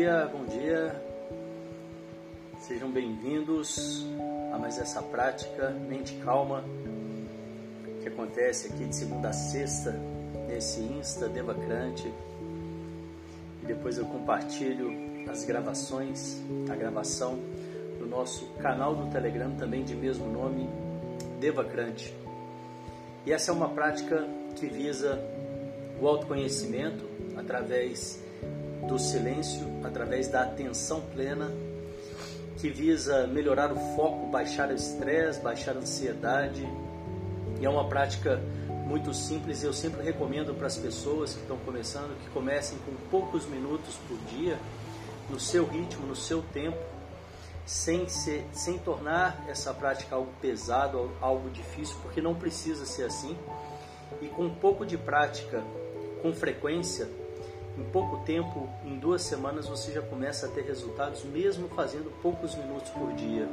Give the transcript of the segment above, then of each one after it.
Bom dia, bom dia. Sejam bem-vindos a mais essa prática Mente Calma que acontece aqui de segunda a sexta nesse Insta Devacrante. E depois eu compartilho as gravações, a gravação no nosso canal do Telegram também de mesmo nome, Devacrante. E essa é uma prática que visa o autoconhecimento através do silêncio, através da atenção plena, que visa melhorar o foco, baixar o estresse, baixar a ansiedade. E é uma prática muito simples e eu sempre recomendo para as pessoas que estão começando que comecem com poucos minutos por dia, no seu ritmo, no seu tempo, sem, ser, sem tornar essa prática algo pesado, algo difícil, porque não precisa ser assim. E com um pouco de prática, com frequência, em pouco tempo, em duas semanas, você já começa a ter resultados, mesmo fazendo poucos minutos por dia.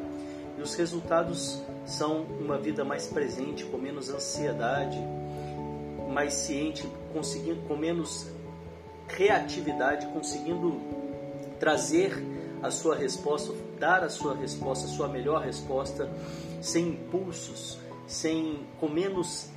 E os resultados são uma vida mais presente, com menos ansiedade, mais ciente, conseguindo, com menos reatividade, conseguindo trazer a sua resposta, dar a sua resposta, a sua melhor resposta, sem impulsos, sem com menos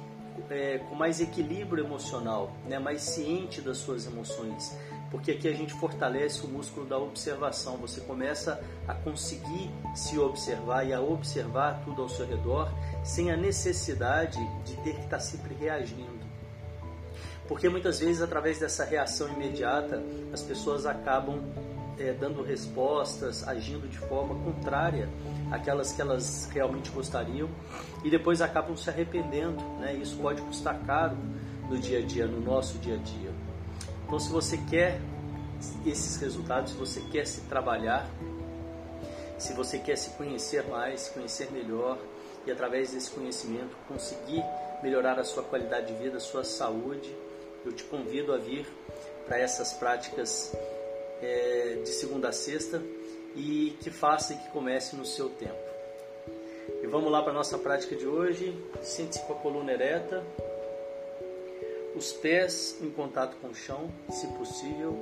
é, com mais equilíbrio emocional, né, mais ciente das suas emoções, porque aqui a gente fortalece o músculo da observação. Você começa a conseguir se observar e a observar tudo ao seu redor sem a necessidade de ter que estar sempre reagindo. Porque muitas vezes, através dessa reação imediata, as pessoas acabam é, dando respostas, agindo de forma contrária àquelas que elas realmente gostariam e depois acabam se arrependendo. Né? Isso pode custar caro no dia a dia, no nosso dia a dia. Então, se você quer esses resultados, se você quer se trabalhar, se você quer se conhecer mais, se conhecer melhor e através desse conhecimento conseguir melhorar a sua qualidade de vida, a sua saúde, eu te convido a vir para essas práticas é, de segunda a sexta e que faça e que comece no seu tempo. E vamos lá para a nossa prática de hoje. Sente-se com a coluna ereta, os pés em contato com o chão, se possível,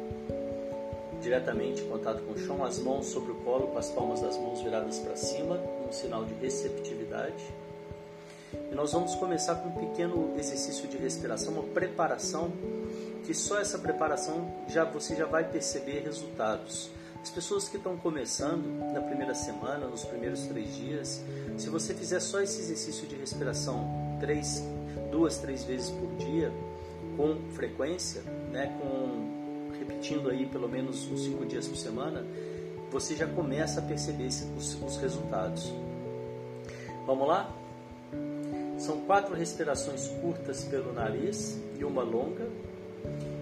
diretamente em contato com o chão, as mãos sobre o colo, com as palmas das mãos viradas para cima, um sinal de receptividade. E nós vamos começar com um pequeno exercício de respiração, uma preparação que só essa preparação já você já vai perceber resultados. As pessoas que estão começando na primeira semana, nos primeiros três dias, se você fizer só esse exercício de respiração três, duas, três vezes por dia, com frequência, né, com repetindo aí pelo menos uns cinco dias por semana, você já começa a perceber os, os resultados. Vamos lá? São quatro respirações curtas pelo nariz e uma longa.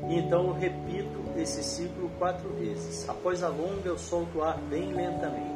Então eu repito esse ciclo quatro vezes. Após a longa, eu solto o ar bem lentamente.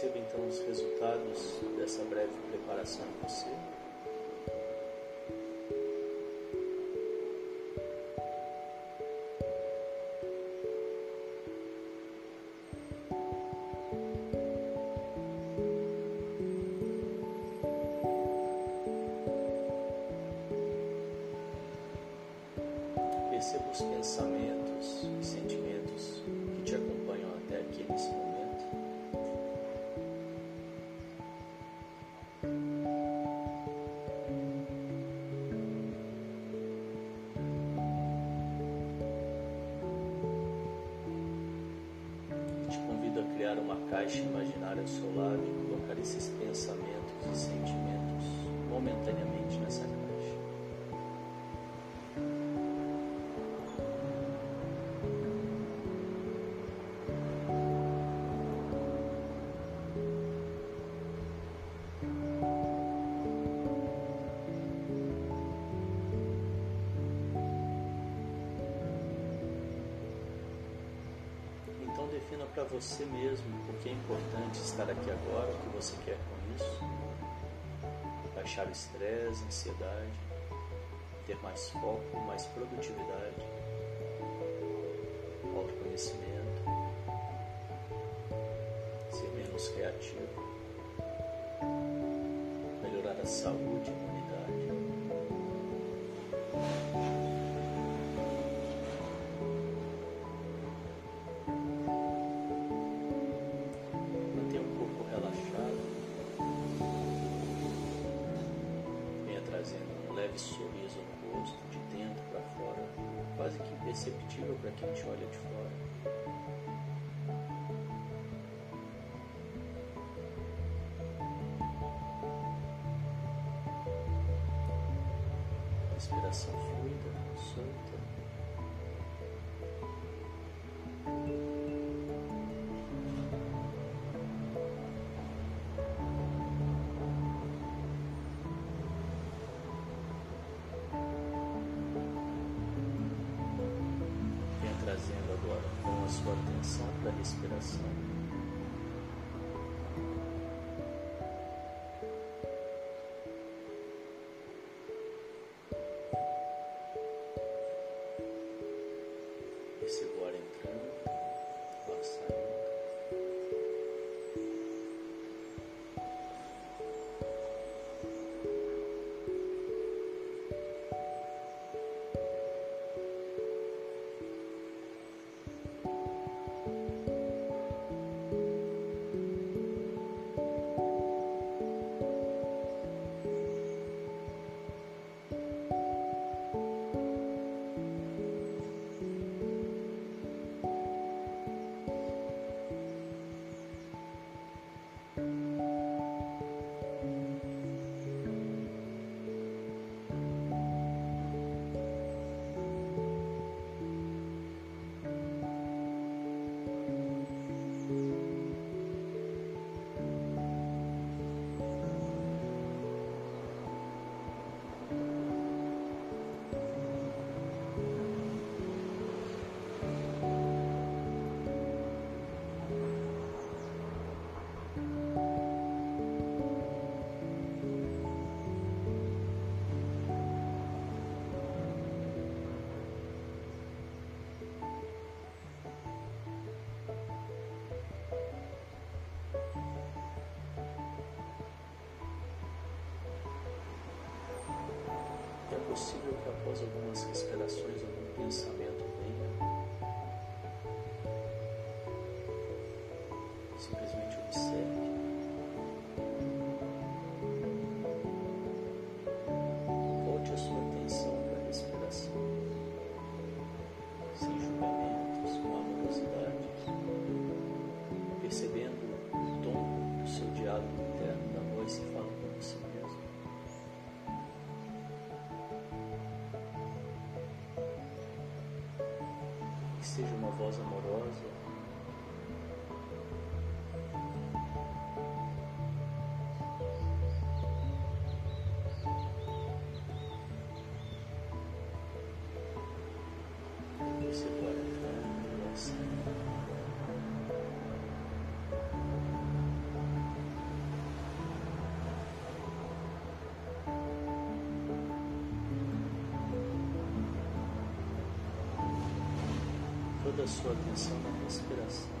Perceba então os resultados dessa breve preparação em você. Perceba os pensamentos e sentimentos que te acompanham até aqui nesse momento. Uma caixa imaginária ao seu lado e colocar esses pensamentos e sentimentos momentaneamente nessa caixa. Para você mesmo o que é importante estar aqui agora, o que você quer com isso. Baixar o estresse, ansiedade, ter mais foco, mais produtividade, autoconhecimento, ser menos criativo, melhorar a saúde e a imunidade. Imperceptível para quem te olha de fora. Respiração fluida, atenção para a respiração. Após algumas respirações algum pensamento venha. Simplesmente observe. Seja uma voz amorosa. Você pode entrar e saindo. Sua atenção na respiração.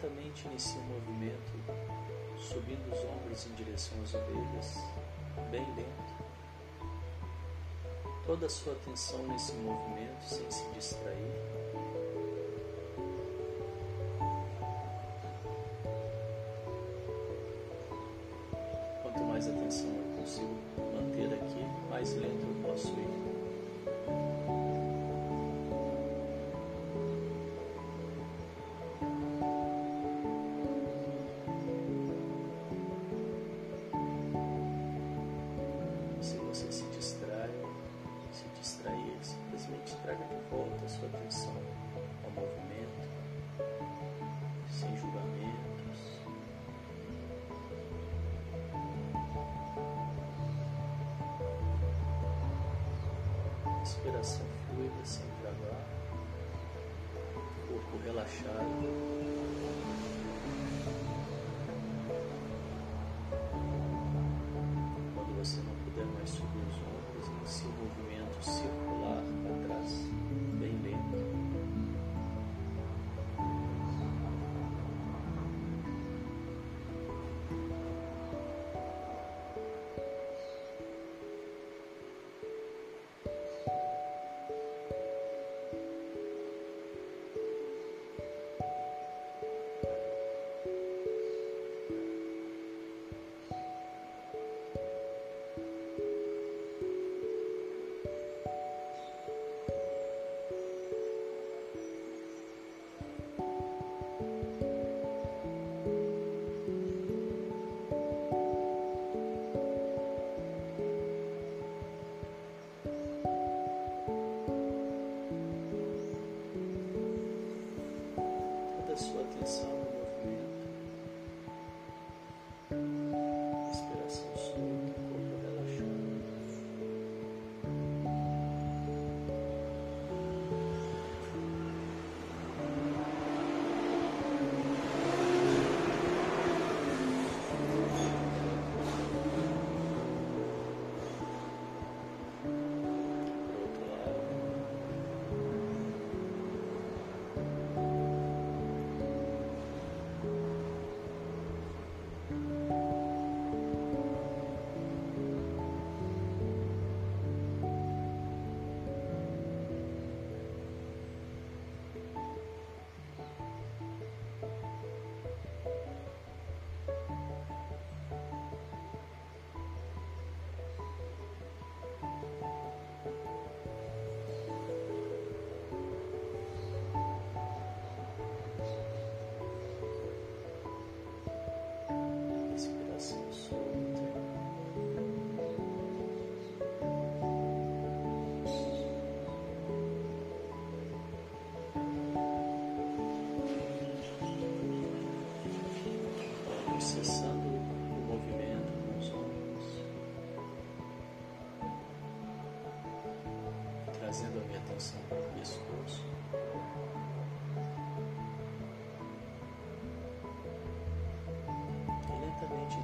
Lentamente inicie o movimento, subindo os ombros em direção às orelhas, bem lento. Toda a sua atenção nesse movimento sem se distrair.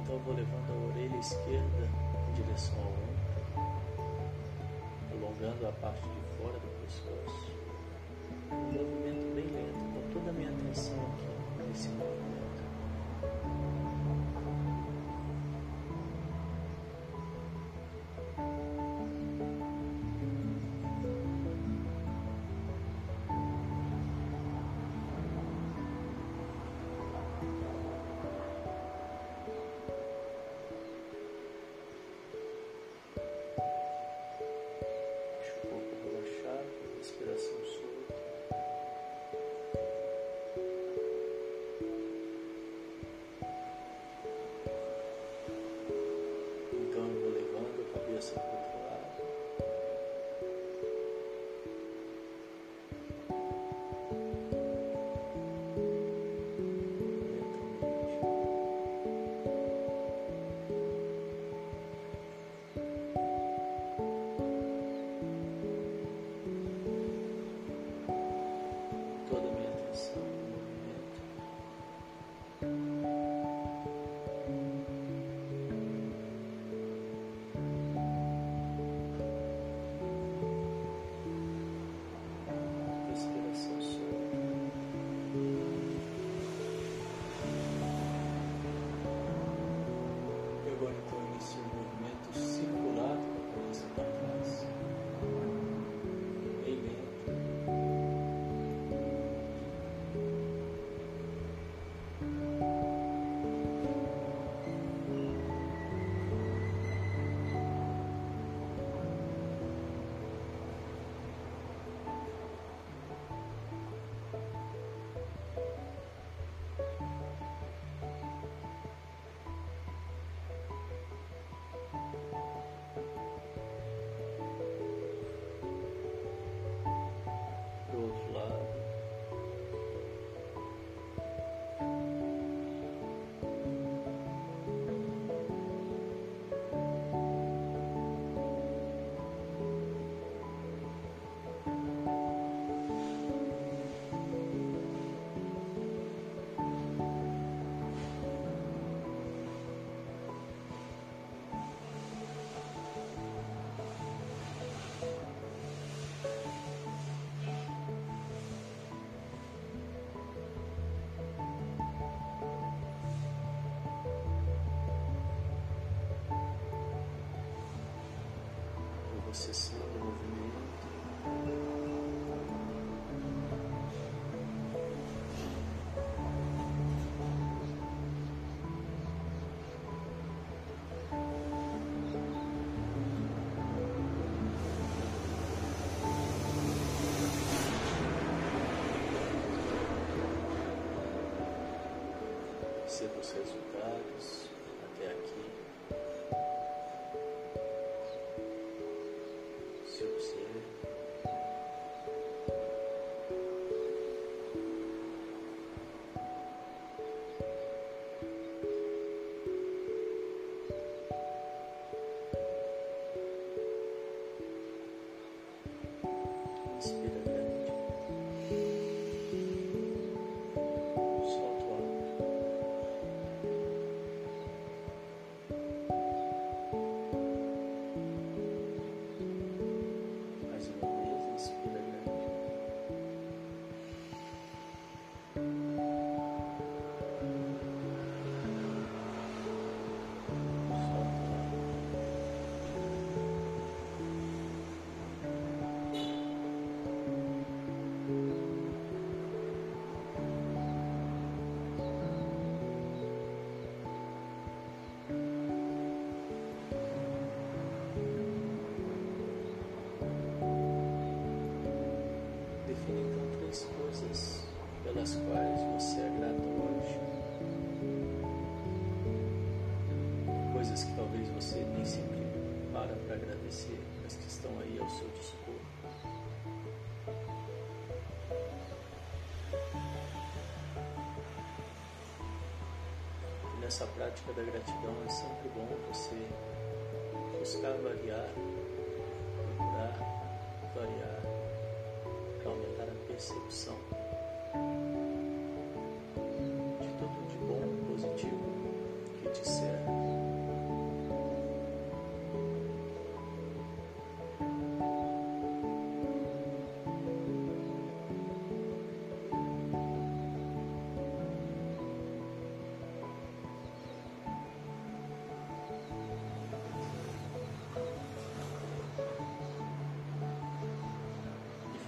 Então vou levando a orelha esquerda em direção ao ombro, alongando a parte de fora do pescoço. Um movimento bem lento, com toda a minha atenção aqui nesse movimento. Yes. Mas que estão aí ao seu dispor. E nessa prática da gratidão é sempre bom você buscar variar, procurar variar para aumentar a percepção de tudo de bom positivo que te serve.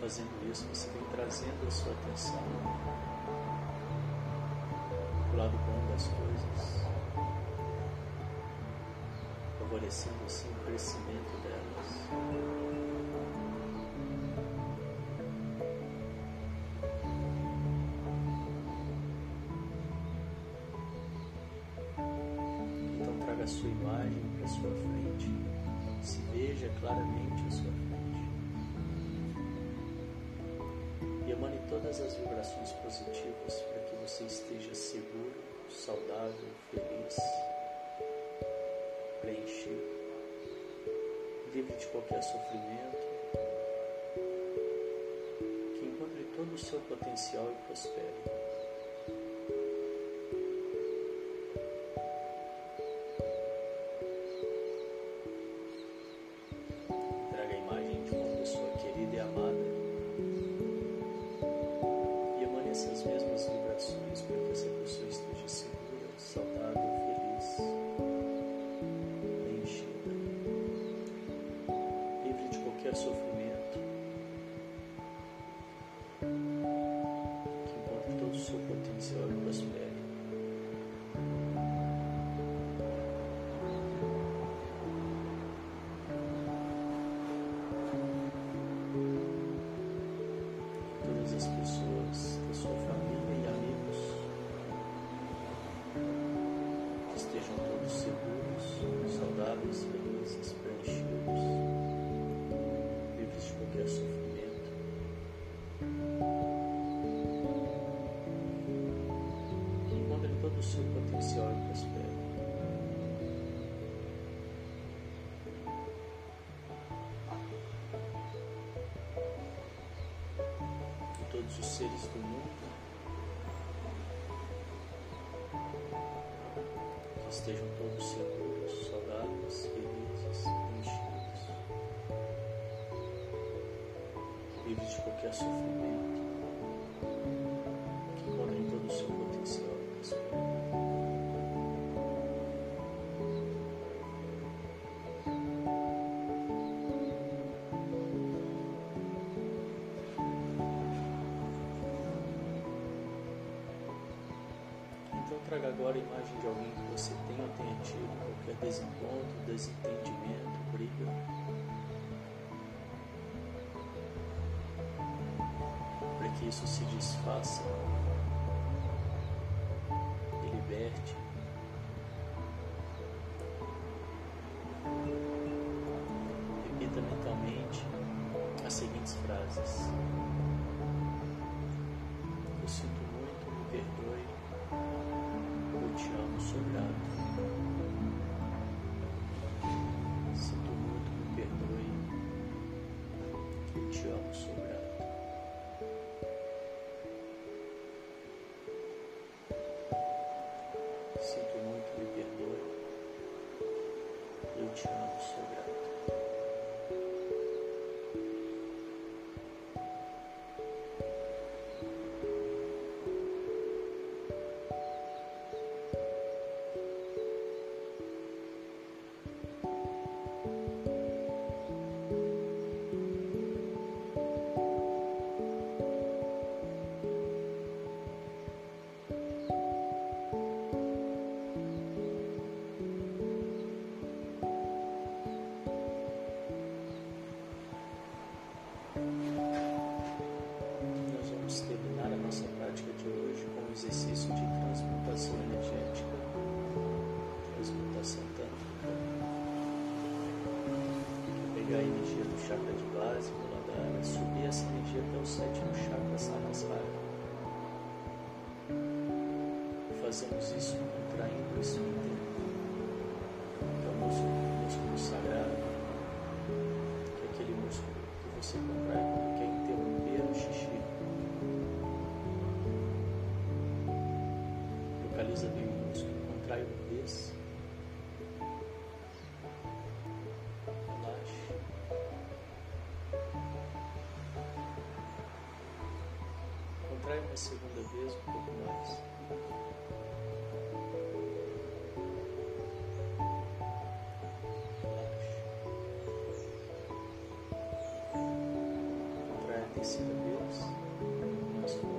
Fazendo isso, você vem trazendo a sua atenção para o lado bom das coisas, favorecendo assim o crescimento delas. Então traga a sua imagem para a sua frente, se veja claramente à sua frente todas as vibrações positivas para que você esteja seguro, saudável, feliz, preenchido, livre de qualquer sofrimento, que encontre todo o seu potencial e prospere. Saudáveis, felizes, preenchidos, livres de qualquer sofrimento. Que todo o seu potencial e prosperem. Todos os seres do mundo livres de qualquer sofrimento, que colhem todo o seu potencial. E Então traga agora a imagem de alguém que você tenha ou tenha tido qualquer desencontro, desentendimento, briga, que isso se desfaça e liberte. Repita mentalmente as seguintes frases. Sétimo chakra Sahasrara. Fazemos isso contraindo o esfíncter, que é o músculo, o músculo sagrado, que é aquele músculo que você contrai quando quer interromper o xixi. Localiza bem o músculo, contrai o vez. segunda vez um pouco mais. Contrai a terceira vez,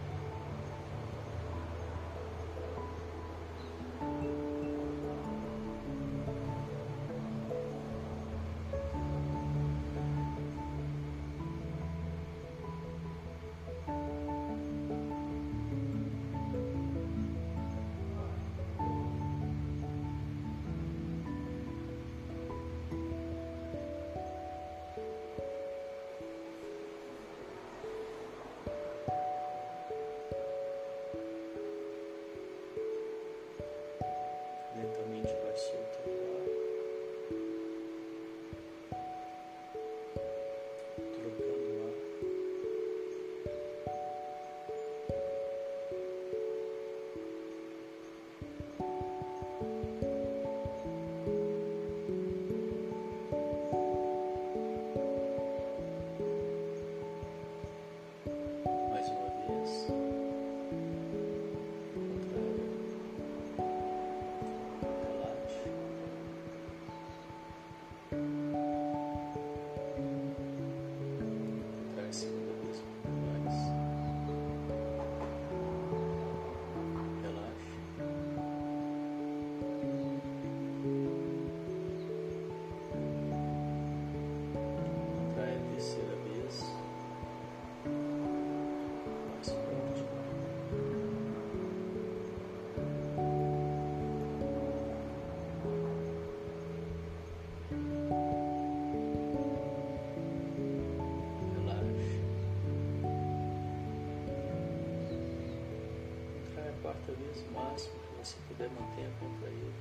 Quarta vez o máximo que você puder manter contraído.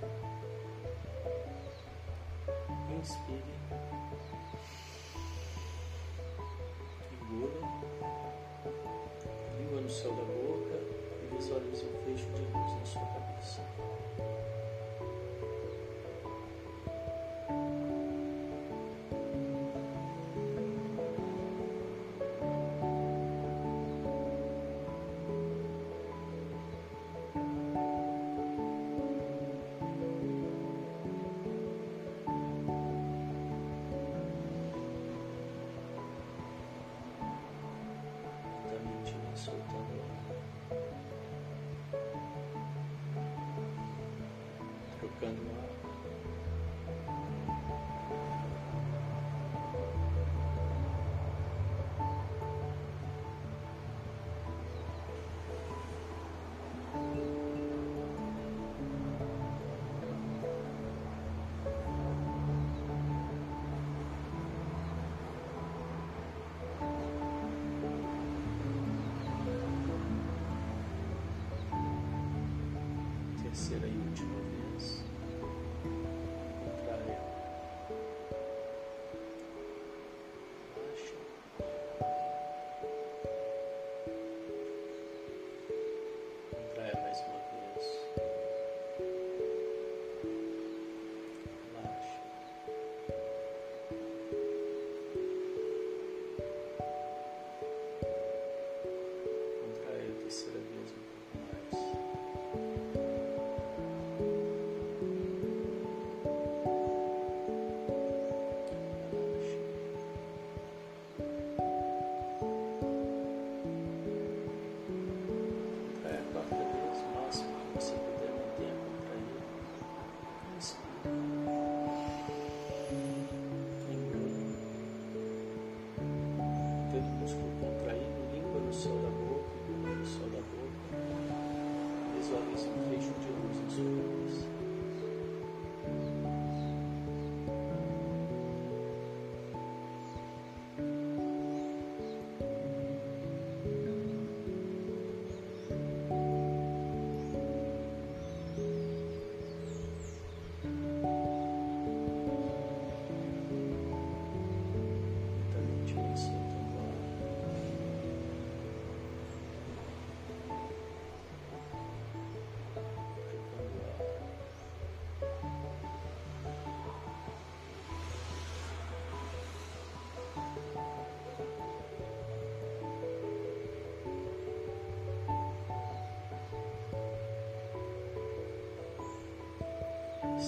Inspire. Engula. Língua no céu da boca e Visualize um fecho de luz na sua cabeça.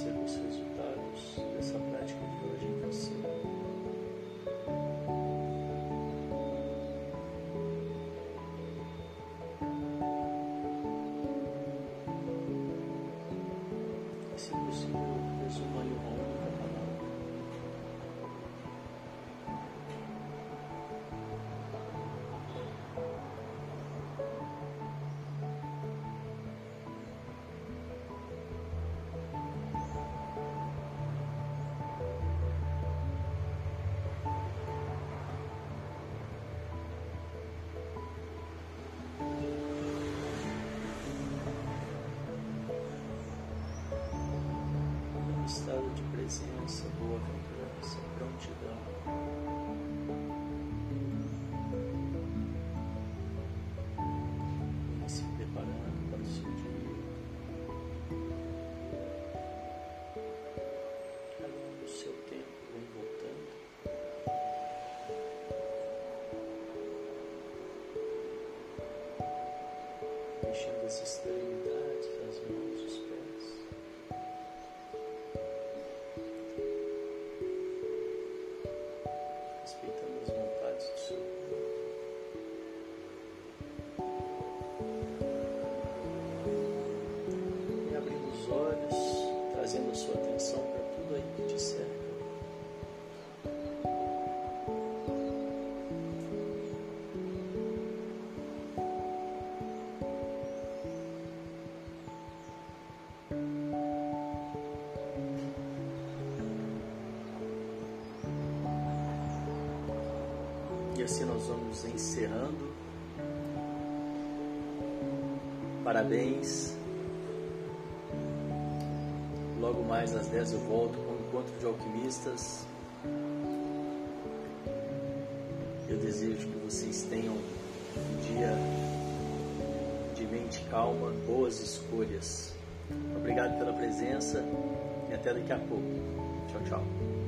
Perceba estado de presença, boa-aventurança, prontidão. Vem se preparando para o seu dia. Cada um no seu tempo vem voltando. Mexendo as extremidades, olhos, trazendo sua atenção para tudo aí que te cerca. E assim nós vamos encerrando. Parabéns. Mais às 10 eu volto com o encontro de alquimistas. Eu desejo que vocês tenham um dia de mente calma, boas escolhas. Obrigado pela presença e até daqui a pouco. Tchau, tchau.